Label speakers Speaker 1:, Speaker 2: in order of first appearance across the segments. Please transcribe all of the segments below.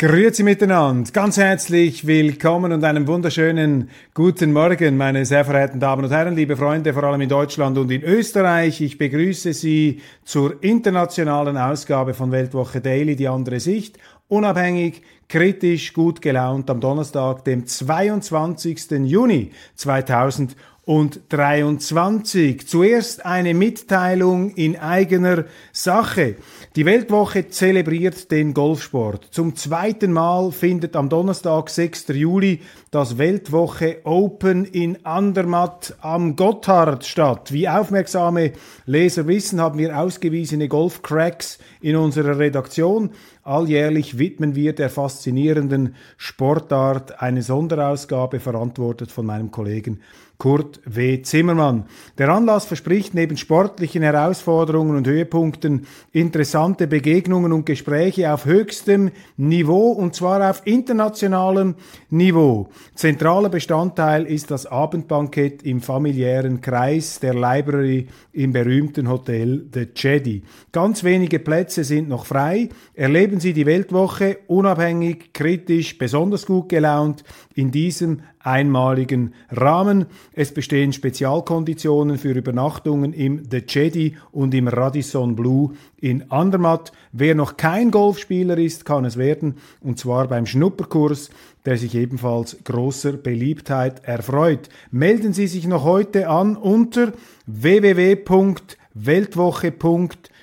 Speaker 1: Grüezi miteinander, ganz herzlich willkommen und einen wunderschönen guten Morgen, meine sehr verehrten Damen und Herren, liebe Freunde, vor allem in Deutschland und in Österreich. Ich begrüße Sie zur internationalen Ausgabe von Weltwoche Daily, die andere Sicht, unabhängig, kritisch, gut gelaunt am Donnerstag, dem 22. Juni 2023. Zuerst eine Mitteilung in eigener Sache. Die Weltwoche zelebriert den Golfsport. Zum zweiten Mal findet am Donnerstag, 6. Juli, das Weltwoche Open in Andermatt am Gotthard statt. Wie aufmerksame Leser wissen, haben wir ausgewiesene Golfcracks in unserer Redaktion. Alljährlich widmen wir der faszinierenden Sportart eine Sonderausgabe, verantwortet von meinem Kollegen Kurt W. Zimmermann. Der Anlass verspricht neben sportlichen Herausforderungen und Höhepunkten interessante Begegnungen und Gespräche auf höchstem Niveau und zwar auf internationalem Niveau. Zentraler Bestandteil ist das Abendbankett im familiären Kreis der Library im berühmten Hotel The Jedi. Ganz wenige Plätze sind noch frei. Erleben Sie die Weltwoche unabhängig, kritisch, besonders gut gelaunt in diesem einmaligen Rahmen. Es bestehen Spezialkonditionen für Übernachtungen im The Jedi und im Radisson Blue in Andermatt. Wer noch kein Golfspieler ist, kann es werden, und zwar beim Schnupperkurs, der sich ebenfalls großer Beliebtheit erfreut. Melden Sie sich noch heute an unter www.weltwoche.golf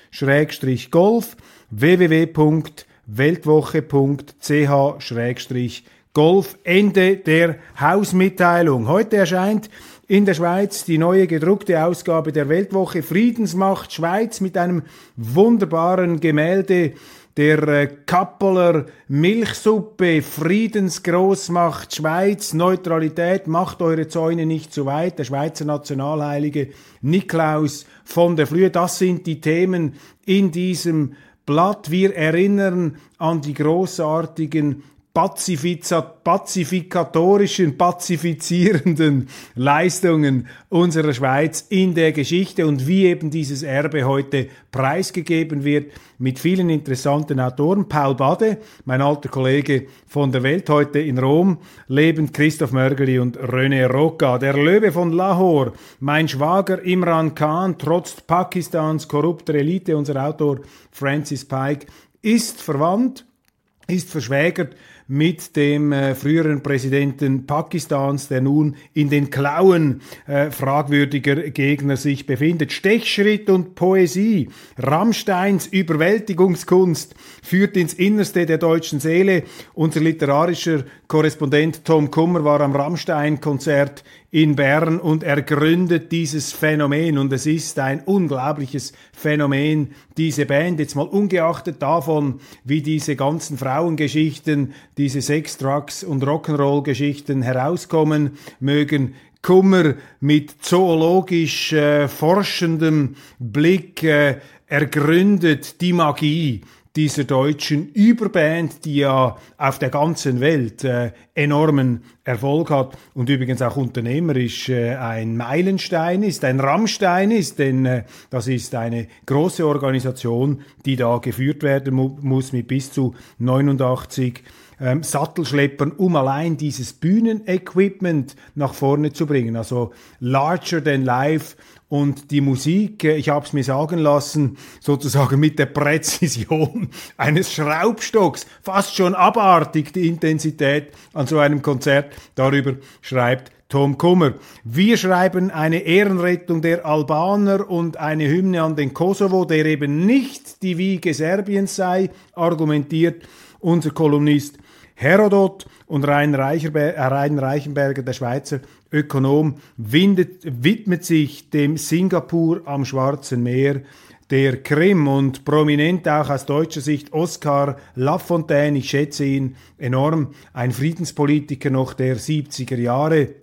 Speaker 1: www.weltwoche.ch Golf. Ende der Hausmitteilung. Heute erscheint in der Schweiz die neue gedruckte Ausgabe der Weltwoche Friedensmacht Schweiz mit einem wunderbaren Gemälde der äh, Kappeler Milchsuppe, Friedensgroßmacht Schweiz, Neutralität, macht eure Zäune nicht zu weit, der Schweizer Nationalheilige Niklaus von der Flühe, das sind die Themen in diesem Blatt. Wir erinnern an die großartigen pazifikatorischen, pazifizierenden Leistungen unserer Schweiz in der Geschichte und wie eben dieses Erbe heute preisgegeben wird mit vielen interessanten Autoren. Paul Bade, mein alter Kollege von der Welt heute in Rom, lebend Christoph Mörgeli und René Rocca. Der Löwe von Lahore, mein Schwager Imran Khan, trotz Pakistans korrupter Elite, unser Autor Francis Pike, ist verwandt, ist verschwägert mit dem äh, früheren Präsidenten Pakistans, der nun in den Klauen äh, fragwürdiger Gegner sich befindet. Stechschritt und Poesie, Rammsteins Überwältigungskunst führt ins Innerste der deutschen Seele. Unser literarischer Korrespondent Tom Kummer war am Rammstein-Konzert in Bern und er gründet dieses Phänomen. Und es ist ein unglaubliches Phänomen, diese Band, jetzt mal ungeachtet davon, wie diese ganzen Frauengeschichten, diese Sex, Drugs und Rock'n'Roll-Geschichten herauskommen mögen, Kummer mit zoologisch äh, forschendem Blick äh, ergründet die Magie dieser deutschen Überband, die ja auf der ganzen Welt äh, enormen Erfolg hat und übrigens auch unternehmerisch äh, ein Meilenstein ist, ein Rammstein ist, denn äh, das ist eine große Organisation, die da geführt werden mu muss mit bis zu 89 ähm, Sattelschleppern, um allein dieses Bühnenequipment nach vorne zu bringen. Also larger than life und die Musik, äh, ich habe es mir sagen lassen, sozusagen mit der Präzision eines Schraubstocks, fast schon abartig die Intensität an so einem Konzert. Darüber schreibt Tom Kummer. Wir schreiben eine Ehrenrettung der Albaner und eine Hymne an den Kosovo, der eben nicht die Wiege Serbiens sei, argumentiert unser Kolumnist Herodot und Rein, Reicherber Rein Reichenberger, der Schweizer Ökonom, windet, widmet sich dem Singapur am Schwarzen Meer der Krim und prominent auch aus deutscher Sicht Oskar Lafontaine, ich schätze ihn enorm, ein Friedenspolitiker noch der 70er Jahre,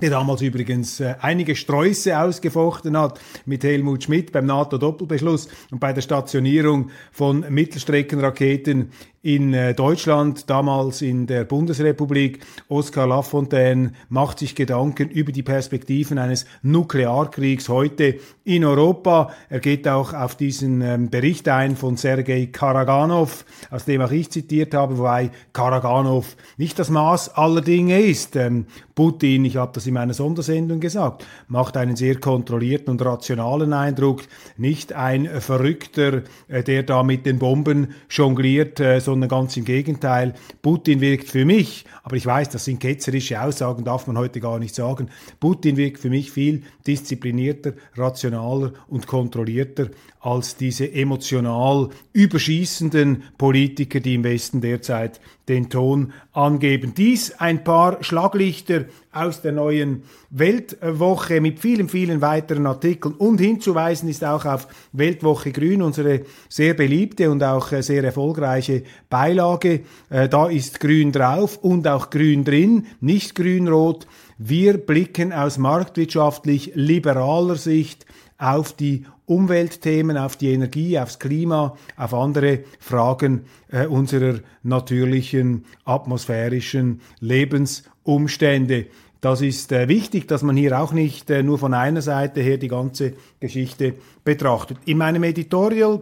Speaker 1: der damals übrigens äh, einige Sträuße ausgefochten hat mit Helmut Schmidt beim NATO-Doppelbeschluss und bei der Stationierung von Mittelstreckenraketen in äh, Deutschland, damals in der Bundesrepublik. Oskar Lafontaine macht sich Gedanken über die Perspektiven eines Nuklearkriegs heute in Europa. Er geht auch auf diesen ähm, Bericht ein von Sergei Karaganov, aus dem auch ich zitiert habe, wobei Karaganov nicht das Maß aller Dinge ist. Ähm, Putin, ich habe das in meiner Sondersendung gesagt, macht einen sehr kontrollierten und rationalen Eindruck, nicht ein Verrückter, äh, der da mit den Bomben jongliert, äh, sondern ganz im Gegenteil. Putin wirkt für mich, aber ich weiß, das sind ketzerische Aussagen, darf man heute gar nicht sagen. Putin wirkt für mich viel disziplinierter, rationaler und kontrollierter als diese emotional überschießenden Politiker, die im Westen derzeit den Ton angeben. Dies ein paar Schlaglichter aus der neuen Weltwoche mit vielen, vielen weiteren Artikeln. Und hinzuweisen ist auch auf Weltwoche Grün, unsere sehr beliebte und auch äh, sehr erfolgreiche Beilage. Äh, da ist Grün drauf und auch Grün drin, nicht Grün-Rot. Wir blicken aus marktwirtschaftlich liberaler Sicht auf die Umweltthemen, auf die Energie, aufs Klima, auf andere Fragen äh, unserer natürlichen atmosphärischen Lebensumstände. Das ist äh, wichtig, dass man hier auch nicht äh, nur von einer Seite her die ganze Geschichte betrachtet. In meinem Editorial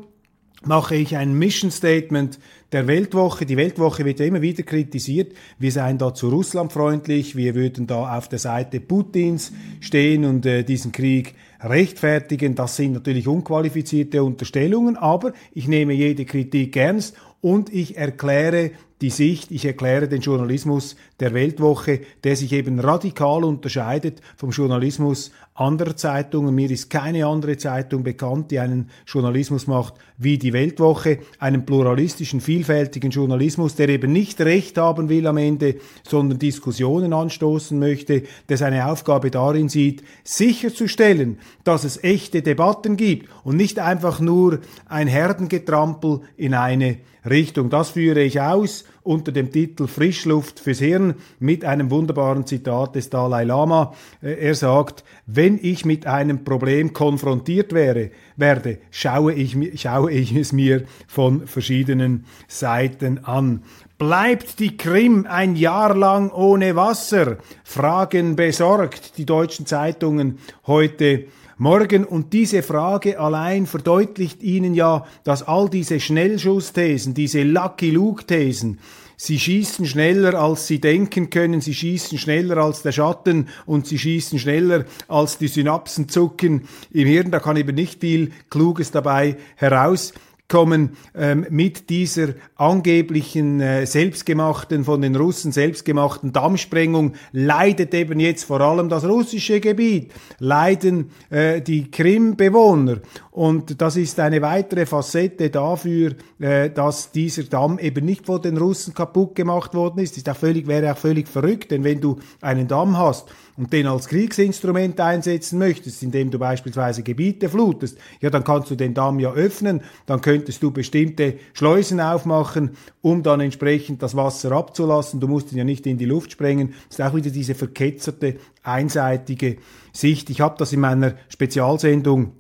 Speaker 1: mache ich ein Mission Statement der Weltwoche. Die Weltwoche wird ja immer wieder kritisiert, wir seien da zu russlandfreundlich, wir würden da auf der Seite Putins stehen und äh, diesen Krieg rechtfertigen. Das sind natürlich unqualifizierte Unterstellungen, aber ich nehme jede Kritik ernst und ich erkläre die Sicht, ich erkläre den Journalismus der Weltwoche, der sich eben radikal unterscheidet vom Journalismus anderer Zeitungen. Mir ist keine andere Zeitung bekannt, die einen Journalismus macht wie die Weltwoche, einen pluralistischen, vielfältigen Journalismus, der eben nicht Recht haben will am Ende, sondern Diskussionen anstoßen möchte, der seine Aufgabe darin sieht, sicherzustellen, dass es echte Debatten gibt und nicht einfach nur ein Herdengetrampel in eine Richtung. Das führe ich aus unter dem Titel Frischluft fürs Hirn mit einem wunderbaren Zitat des Dalai Lama. Äh, er sagt, wenn ich mit einem Problem konfrontiert wäre, werde, schaue ich, schaue ich es mir von verschiedenen Seiten an. Bleibt die Krim ein Jahr lang ohne Wasser? Fragen besorgt die deutschen Zeitungen heute Morgen. Und diese Frage allein verdeutlicht Ihnen ja, dass all diese Schnellschussthesen, diese Lucky Luke-Thesen, Sie schießen schneller, als sie denken können, sie schießen schneller als der Schatten und sie schießen schneller, als die Synapsen zucken im Hirn. Da kann eben nicht viel Kluges dabei heraus kommen ähm, mit dieser angeblichen äh, selbstgemachten, von den Russen selbstgemachten Dammsprengung, leidet eben jetzt vor allem das russische Gebiet, leiden äh, die Krim-Bewohner. Und das ist eine weitere Facette dafür, äh, dass dieser Damm eben nicht von den Russen kaputt gemacht worden ist. ist auch völlig, wäre auch völlig verrückt, denn wenn du einen Damm hast, und den als Kriegsinstrument einsetzen möchtest, indem du beispielsweise Gebiete flutest, ja, dann kannst du den Damm ja öffnen, dann könntest du bestimmte Schleusen aufmachen, um dann entsprechend das Wasser abzulassen. Du musst ihn ja nicht in die Luft sprengen. Das ist auch wieder diese verketzerte, einseitige Sicht. Ich habe das in meiner Spezialsendung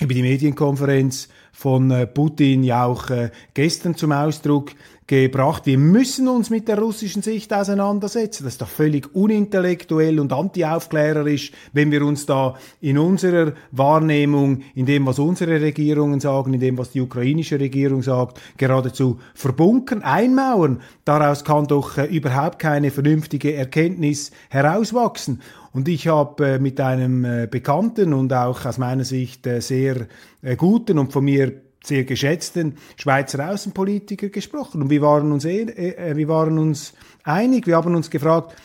Speaker 1: über die Medienkonferenz von äh, Putin ja auch äh, gestern zum Ausdruck gebracht. Wir müssen uns mit der russischen Sicht auseinandersetzen. Das ist doch völlig unintellektuell und antiaufklärerisch, wenn wir uns da in unserer Wahrnehmung, in dem, was unsere Regierungen sagen, in dem, was die ukrainische Regierung sagt, geradezu verbunkern, einmauern. Daraus kann doch äh, überhaupt keine vernünftige Erkenntnis herauswachsen. Und ich habe äh, mit einem äh, bekannten und auch aus meiner Sicht äh, sehr guten und von mir sehr geschätzten Schweizer Außenpolitiker gesprochen und wir waren uns, eh, wir waren uns einig, wir haben uns gefragt,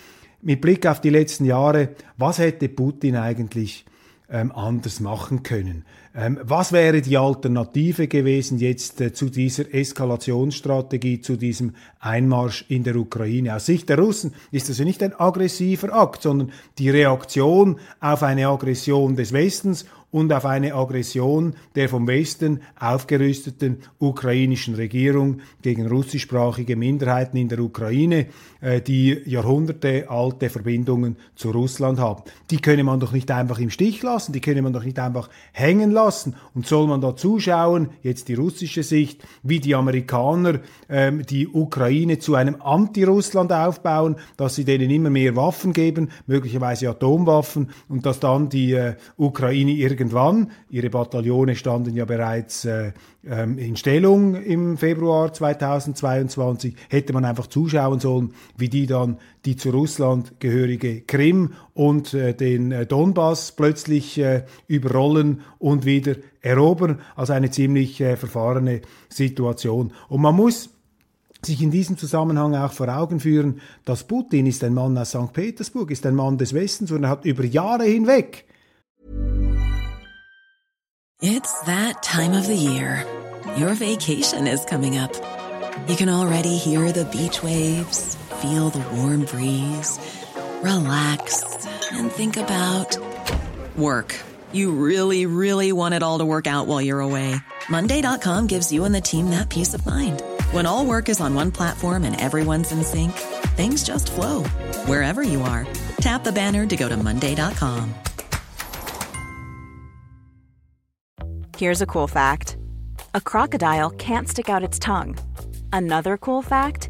Speaker 1: mit Blick auf die letzten Jahre, was hätte Putin eigentlich ähm, anders machen können. Ähm, was wäre die Alternative gewesen jetzt äh, zu dieser Eskalationsstrategie, zu diesem Einmarsch in der Ukraine? Aus Sicht der Russen ist das ja nicht ein aggressiver Akt, sondern die Reaktion auf eine Aggression des Westens und auf eine Aggression der vom Westen aufgerüsteten ukrainischen Regierung gegen russischsprachige Minderheiten in der Ukraine, äh, die Jahrhunderte alte Verbindungen zu Russland haben. Die könne man doch nicht einfach im Stich lassen, die könne man doch nicht einfach hängen lassen. Und soll man da zuschauen, jetzt die russische Sicht, wie die Amerikaner ähm, die Ukraine zu einem Anti-Russland aufbauen, dass sie denen immer mehr Waffen geben, möglicherweise Atomwaffen, und dass dann die äh, Ukraine irgendwann, ihre Bataillone standen ja bereits äh, ähm, in Stellung im Februar 2022, hätte man einfach zuschauen sollen, wie die dann die zu Russland gehörige Krim und äh, den äh, Donbass plötzlich äh, überrollen und wieder erobern. Also eine ziemlich äh, verfahrene Situation. Und man muss sich in diesem Zusammenhang auch vor Augen führen, dass Putin ist ein Mann aus St. Petersburg, ist ein Mann des Westens und er hat über Jahre hinweg
Speaker 2: It's that time of the year. Your vacation is coming up. You can already hear the beach waves, feel the warm breeze, relax, and think about work. You really, really want it all to work out while you're away. Monday.com gives you and the team that peace of mind. When all work is on one platform and everyone's in sync, things just flow wherever you are. Tap the banner to go to Monday.com.
Speaker 3: Here's a cool fact a crocodile can't stick out its tongue. Another cool fact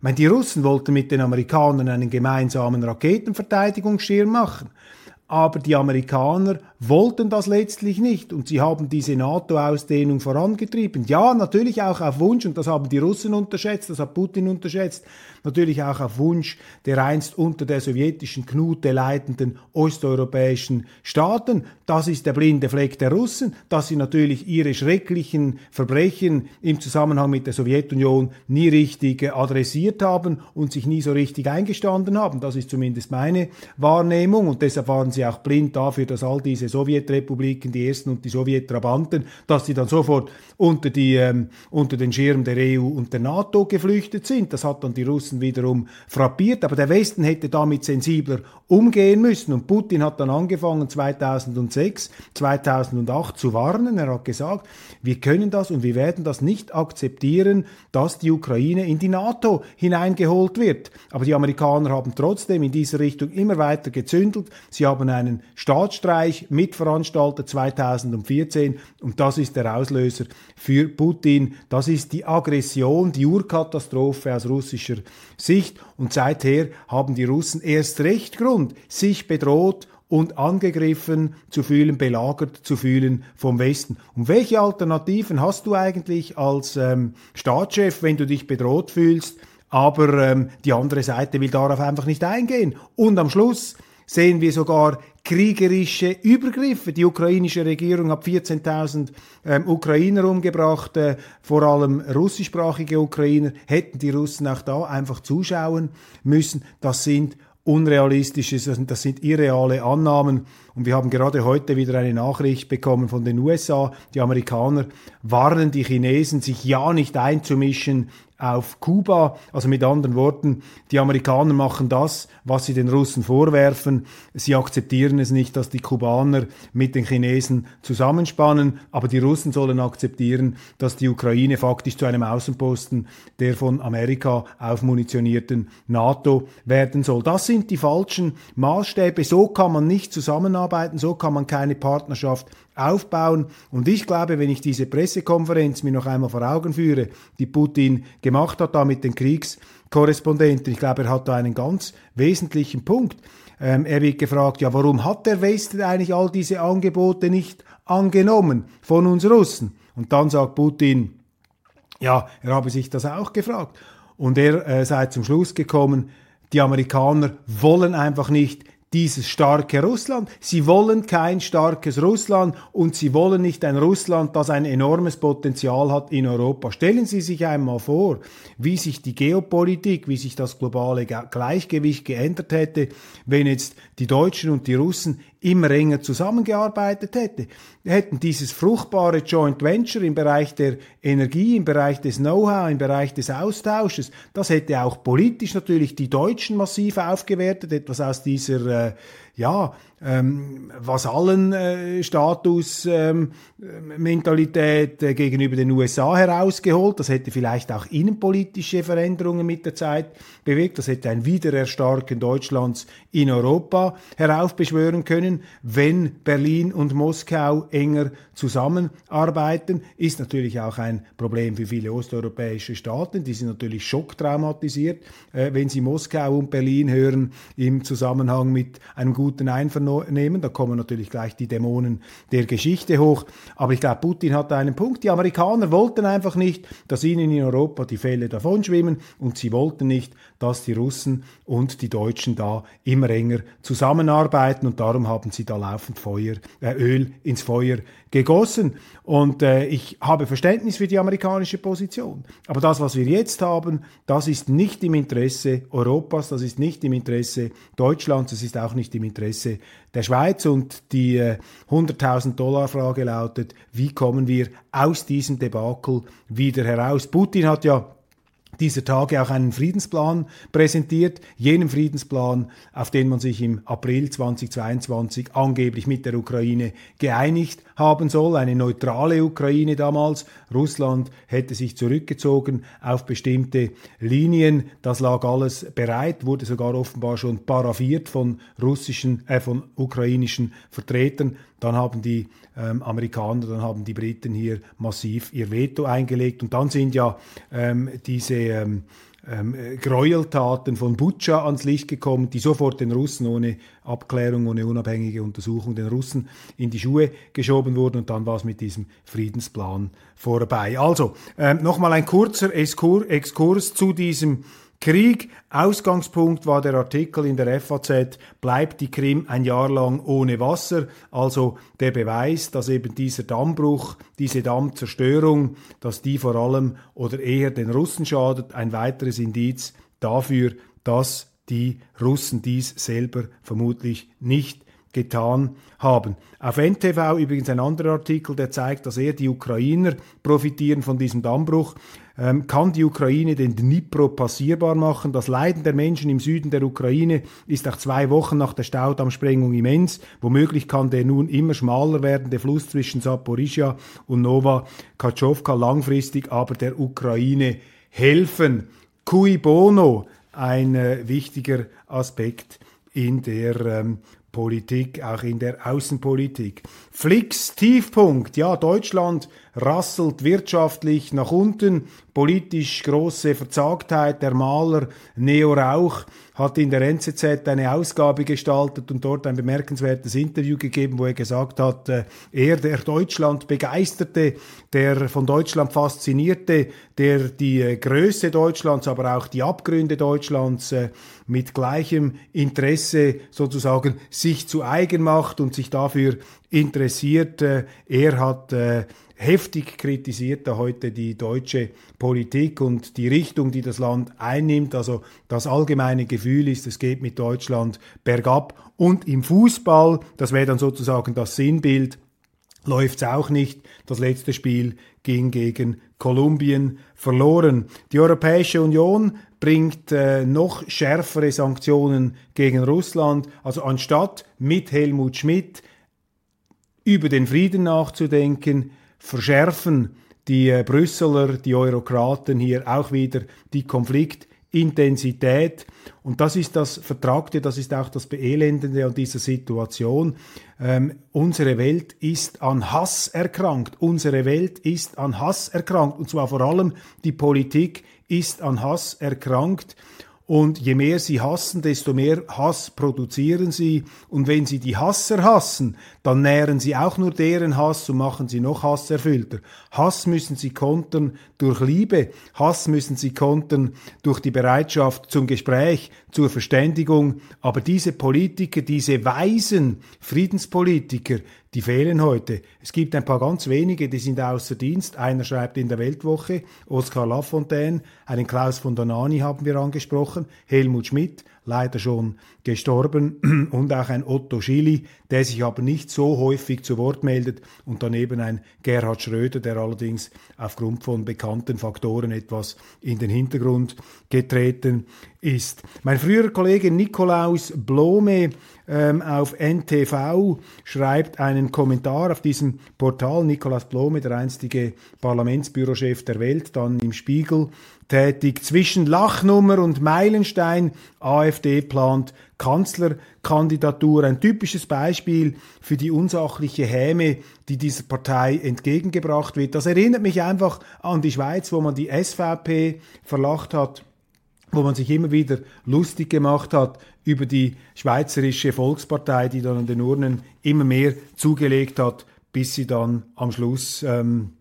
Speaker 1: Ich meine, die Russen wollten mit den Amerikanern einen gemeinsamen Raketenverteidigungsschirm machen. Aber die Amerikaner wollten das letztlich nicht und sie haben diese NATO-Ausdehnung vorangetrieben. Ja, natürlich auch auf Wunsch, und das haben die Russen unterschätzt, das hat Putin unterschätzt, natürlich auch auf Wunsch der einst unter der sowjetischen Knute leitenden osteuropäischen Staaten. Das ist der blinde Fleck der Russen, dass sie natürlich ihre schrecklichen Verbrechen im Zusammenhang mit der Sowjetunion nie richtig adressiert haben und sich nie so richtig eingestanden haben. Das ist zumindest meine Wahrnehmung und deshalb waren sie auch blind dafür, dass all diese Sowjetrepubliken, die ersten und die Sowjettrabanten, dass sie dann sofort unter, die, ähm, unter den Schirm der EU und der NATO geflüchtet sind. Das hat dann die Russen wiederum frappiert. Aber der Westen hätte damit sensibler umgehen müssen. Und Putin hat dann angefangen 2006, 2008 zu warnen. Er hat gesagt, wir können das und wir werden das nicht akzeptieren, dass die Ukraine in die NATO hineingeholt wird. Aber die Amerikaner haben trotzdem in dieser Richtung immer weiter gezündelt. Sie haben einen Staatsstreich mitveranstaltet 2014 und das ist der Auslöser für Putin. Das ist die Aggression, die Urkatastrophe aus russischer Sicht und seither haben die Russen erst recht Grund, sich bedroht und angegriffen zu fühlen, belagert zu fühlen vom Westen. Und welche Alternativen hast du eigentlich als ähm, Staatschef, wenn du dich bedroht fühlst, aber ähm, die andere Seite will darauf einfach nicht eingehen? Und am Schluss sehen wir sogar kriegerische Übergriffe. Die ukrainische Regierung hat 14.000 ähm, Ukrainer umgebracht, äh, vor allem russischsprachige Ukrainer. Hätten die Russen auch da einfach zuschauen müssen. Das sind unrealistische, das sind irreale Annahmen. Und wir haben gerade heute wieder eine Nachricht bekommen von den USA. Die Amerikaner warnen die Chinesen, sich ja nicht einzumischen auf Kuba. Also mit anderen Worten, die Amerikaner machen das, was sie den Russen vorwerfen. Sie akzeptieren es nicht, dass die Kubaner mit den Chinesen zusammenspannen, aber die Russen sollen akzeptieren, dass die Ukraine faktisch zu einem Außenposten der von Amerika aufmunitionierten NATO werden soll. Das sind die falschen Maßstäbe. So kann man nicht zusammenarbeiten, so kann man keine Partnerschaft aufbauen. Und ich glaube, wenn ich diese Pressekonferenz mir noch einmal vor Augen führe, die Putin gemacht hat, da mit den Kriegskorrespondenten. Ich glaube, er hat da einen ganz wesentlichen Punkt. Ähm, er wird gefragt, ja, warum hat der Westen eigentlich all diese Angebote nicht angenommen von uns Russen? Und dann sagt Putin, ja, er habe sich das auch gefragt. Und er äh, sei zum Schluss gekommen, die Amerikaner wollen einfach nicht dieses starke Russland. Sie wollen kein starkes Russland und sie wollen nicht ein Russland, das ein enormes Potenzial hat in Europa. Stellen Sie sich einmal vor, wie sich die Geopolitik, wie sich das globale Gleichgewicht geändert hätte, wenn jetzt die Deutschen und die Russen immer enger zusammengearbeitet hätte. Hätten dieses fruchtbare Joint Venture im Bereich der Energie, im Bereich des Know-how, im Bereich des Austausches, das hätte auch politisch natürlich die Deutschen massiv aufgewertet, etwas aus dieser äh, ja, ähm, allen äh, Status ähm, äh, gegenüber den USA herausgeholt. Das hätte vielleicht auch innenpolitische Veränderungen mit der Zeit bewegt. Das hätte ein Wiedererstarken Deutschlands in Europa heraufbeschwören können, wenn Berlin und Moskau enger zusammenarbeiten. Ist natürlich auch ein Problem für viele osteuropäische Staaten. Die sind natürlich schocktraumatisiert, äh, wenn sie Moskau und Berlin hören im Zusammenhang mit einem guten Einvernehmen. Da kommen natürlich gleich die Dämonen der Geschichte hoch. Aber ich glaube, Putin hat einen Punkt. Die Amerikaner wollten einfach nicht, dass ihnen in Europa die Fälle davonschwimmen und sie wollten nicht, dass die Russen und die Deutschen da immer enger zusammenarbeiten und darum haben sie da laufend Feuer, äh, Öl ins Feuer gegossen. Und äh, ich habe Verständnis für die amerikanische Position. Aber das, was wir jetzt haben, das ist nicht im Interesse Europas, das ist nicht im Interesse Deutschlands, das ist auch nicht im Interesse der Schweiz. Und die äh, 100.000 Dollar Frage lautet, wie kommen wir aus diesem Debakel wieder heraus? Putin hat ja dieser Tage auch einen Friedensplan präsentiert, jenen Friedensplan, auf den man sich im April 2022 angeblich mit der Ukraine geeinigt haben soll, eine neutrale Ukraine damals. Russland hätte sich zurückgezogen auf bestimmte Linien. Das lag alles bereit, wurde sogar offenbar schon paraffiert von russischen, äh, von ukrainischen Vertretern. Dann haben die ähm, Amerikaner, dann haben die Briten hier massiv ihr Veto eingelegt. Und dann sind ja ähm, diese ähm, ähm, Gräueltaten von Butscha ans Licht gekommen, die sofort den Russen ohne Abklärung, ohne unabhängige Untersuchung den Russen in die Schuhe geschoben wurden und dann war es mit diesem Friedensplan vorbei. Also ähm, nochmal ein kurzer Exkurs zu diesem Krieg. Ausgangspunkt war der Artikel in der FAZ, bleibt die Krim ein Jahr lang ohne Wasser. Also der Beweis, dass eben dieser Dammbruch, diese Dammzerstörung, dass die vor allem oder eher den Russen schadet. Ein weiteres Indiz dafür, dass die Russen dies selber vermutlich nicht getan haben. Auf NTV übrigens ein anderer Artikel, der zeigt, dass eher die Ukrainer profitieren von diesem Dammbruch. Ähm, kann die Ukraine den Dnipro passierbar machen? Das Leiden der Menschen im Süden der Ukraine ist nach zwei Wochen nach der Staudammsprengung immens. Womöglich kann der nun immer schmaler werdende Fluss zwischen Saporizhia und Nova Kachowka langfristig aber der Ukraine helfen. Cui bono, ein äh, wichtiger Aspekt in der ähm, Politik, auch in der Außenpolitik. Flicks Tiefpunkt, ja, Deutschland rasselt wirtschaftlich nach unten, politisch große Verzagtheit. Der Maler Neo Rauch hat in der NZZ eine Ausgabe gestaltet und dort ein bemerkenswertes Interview gegeben, wo er gesagt hat, äh, er, der Deutschland begeisterte, der von Deutschland faszinierte, der die äh, Größe Deutschlands, aber auch die Abgründe Deutschlands äh, mit gleichem Interesse sozusagen sich zu eigen macht und sich dafür interessiert. Er hat heftig kritisiert er heute die deutsche Politik und die Richtung, die das Land einnimmt. Also das allgemeine Gefühl ist, es geht mit Deutschland bergab. Und im Fußball, das wäre dann sozusagen das Sinnbild, läuft es auch nicht. Das letzte Spiel ging gegen Kolumbien verloren. Die Europäische Union bringt äh, noch schärfere Sanktionen gegen Russland. Also anstatt mit Helmut Schmidt über den Frieden nachzudenken, verschärfen die äh, Brüsseler, die Eurokraten hier auch wieder die Konflikt Intensität. Und das ist das Vertragte, das ist auch das Beelendende an dieser Situation. Ähm, unsere Welt ist an Hass erkrankt. Unsere Welt ist an Hass erkrankt. Und zwar vor allem die Politik ist an Hass erkrankt. Und je mehr sie hassen, desto mehr Hass produzieren sie. Und wenn sie die Hasser hassen, dann nähren sie auch nur deren Hass und machen sie noch hasserfüllter. Hass müssen sie kontern durch Liebe. Hass müssen sie kontern durch die Bereitschaft zum Gespräch, zur Verständigung. Aber diese Politiker, diese weisen Friedenspolitiker, die fehlen heute. Es gibt ein paar ganz wenige, die sind außer Dienst. Einer schreibt in der Weltwoche, Oskar Lafontaine, einen Klaus von Donani haben wir angesprochen, Helmut Schmidt, leider schon gestorben, und auch ein Otto Schily, der sich aber nicht so häufig zu Wort meldet, und daneben ein Gerhard Schröder, der allerdings aufgrund von bekannten Faktoren etwas in den Hintergrund getreten ist. Mein früherer Kollege Nikolaus Blome ähm, auf NTV schreibt einen Kommentar auf diesem Portal. Nikolaus Blome, der einstige Parlamentsbürochef der Welt, dann im Spiegel tätig. Zwischen Lachnummer und Meilenstein, AfD plant Kanzlerkandidatur. Ein typisches Beispiel für die unsachliche Häme, die dieser Partei entgegengebracht wird. Das erinnert mich einfach an die Schweiz, wo man die SVP verlacht hat wo man sich immer wieder lustig gemacht hat über die Schweizerische Volkspartei, die dann an den Urnen immer mehr zugelegt hat, bis sie dann am Schluss ähm,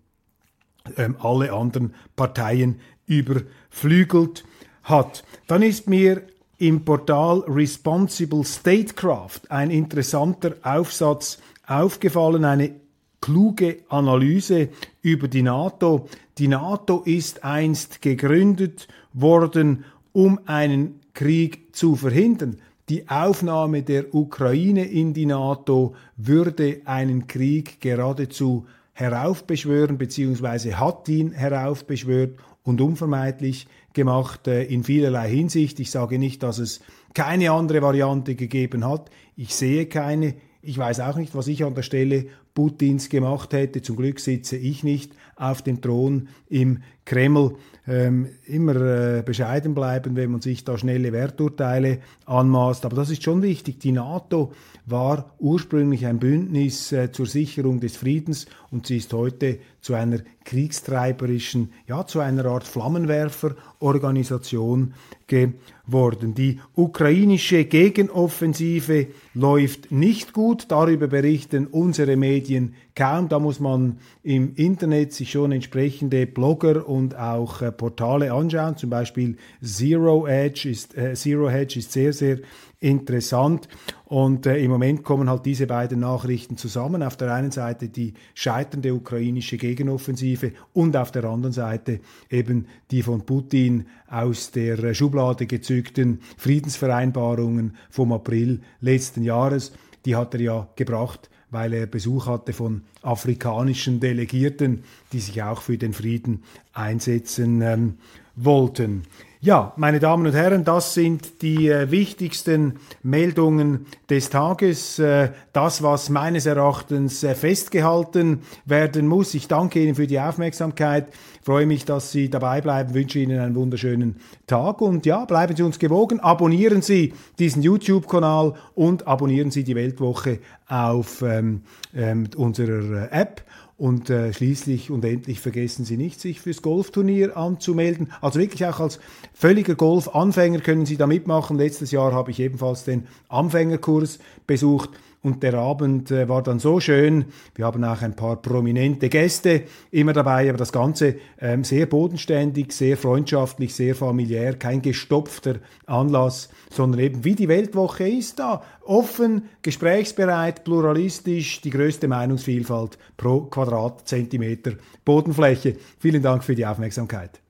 Speaker 1: ähm, alle anderen Parteien überflügelt hat. Dann ist mir im Portal Responsible Statecraft ein interessanter Aufsatz aufgefallen, eine kluge Analyse über die NATO. Die NATO ist einst gegründet worden, um einen Krieg zu verhindern. Die Aufnahme der Ukraine in die NATO würde einen Krieg geradezu heraufbeschwören, beziehungsweise hat ihn heraufbeschwört und unvermeidlich gemacht äh, in vielerlei Hinsicht. Ich sage nicht, dass es keine andere Variante gegeben hat. Ich sehe keine. Ich weiß auch nicht, was ich an der Stelle Putins gemacht hätte. Zum Glück sitze ich nicht auf dem Thron im Kreml. Ähm, immer äh, bescheiden bleiben, wenn man sich da schnelle Werturteile anmaßt. Aber das ist schon wichtig. Die NATO war ursprünglich ein Bündnis äh, zur Sicherung des Friedens und sie ist heute zu einer kriegstreiberischen, ja, zu einer Art Flammenwerferorganisation geworden. Die ukrainische Gegenoffensive läuft nicht gut. Darüber berichten unsere Medien kaum. Da muss man im Internet sich schon entsprechende Blogger und auch äh, Portale anschauen. Zum Beispiel Zero Edge ist, äh, Zero Hedge ist sehr, sehr interessant. Und äh, im Moment kommen halt diese beiden Nachrichten zusammen. Auf der einen Seite die scheiternde ukrainische Gegenoffensive und auf der anderen Seite eben die von Putin aus der Schublade gezückten Friedensvereinbarungen vom April letzten Jahres. Die hat er ja gebracht, weil er Besuch hatte von afrikanischen Delegierten, die sich auch für den Frieden einsetzen ähm, wollten. Ja, meine Damen und Herren, das sind die äh, wichtigsten Meldungen des Tages. Äh, das, was meines Erachtens äh, festgehalten werden muss. Ich danke Ihnen für die Aufmerksamkeit. Freue mich, dass Sie dabei bleiben. Wünsche Ihnen einen wunderschönen Tag und ja, bleiben Sie uns gewogen. Abonnieren Sie diesen YouTube-Kanal und abonnieren Sie die Weltwoche auf ähm, ähm, unserer äh, App. Und äh, schließlich und endlich vergessen Sie nicht, sich fürs Golfturnier anzumelden. Also wirklich auch als völliger Golfanfänger können Sie da mitmachen. Letztes Jahr habe ich ebenfalls den Anfängerkurs besucht und der Abend äh, war dann so schön. Wir haben auch ein paar prominente Gäste immer dabei, aber das Ganze ähm, sehr bodenständig, sehr freundschaftlich, sehr familiär, kein gestopfter Anlass, sondern eben wie die Weltwoche ist da. Offen, gesprächsbereit, pluralistisch, die größte Meinungsvielfalt pro Quadratzentimeter Bodenfläche. Vielen Dank für die Aufmerksamkeit.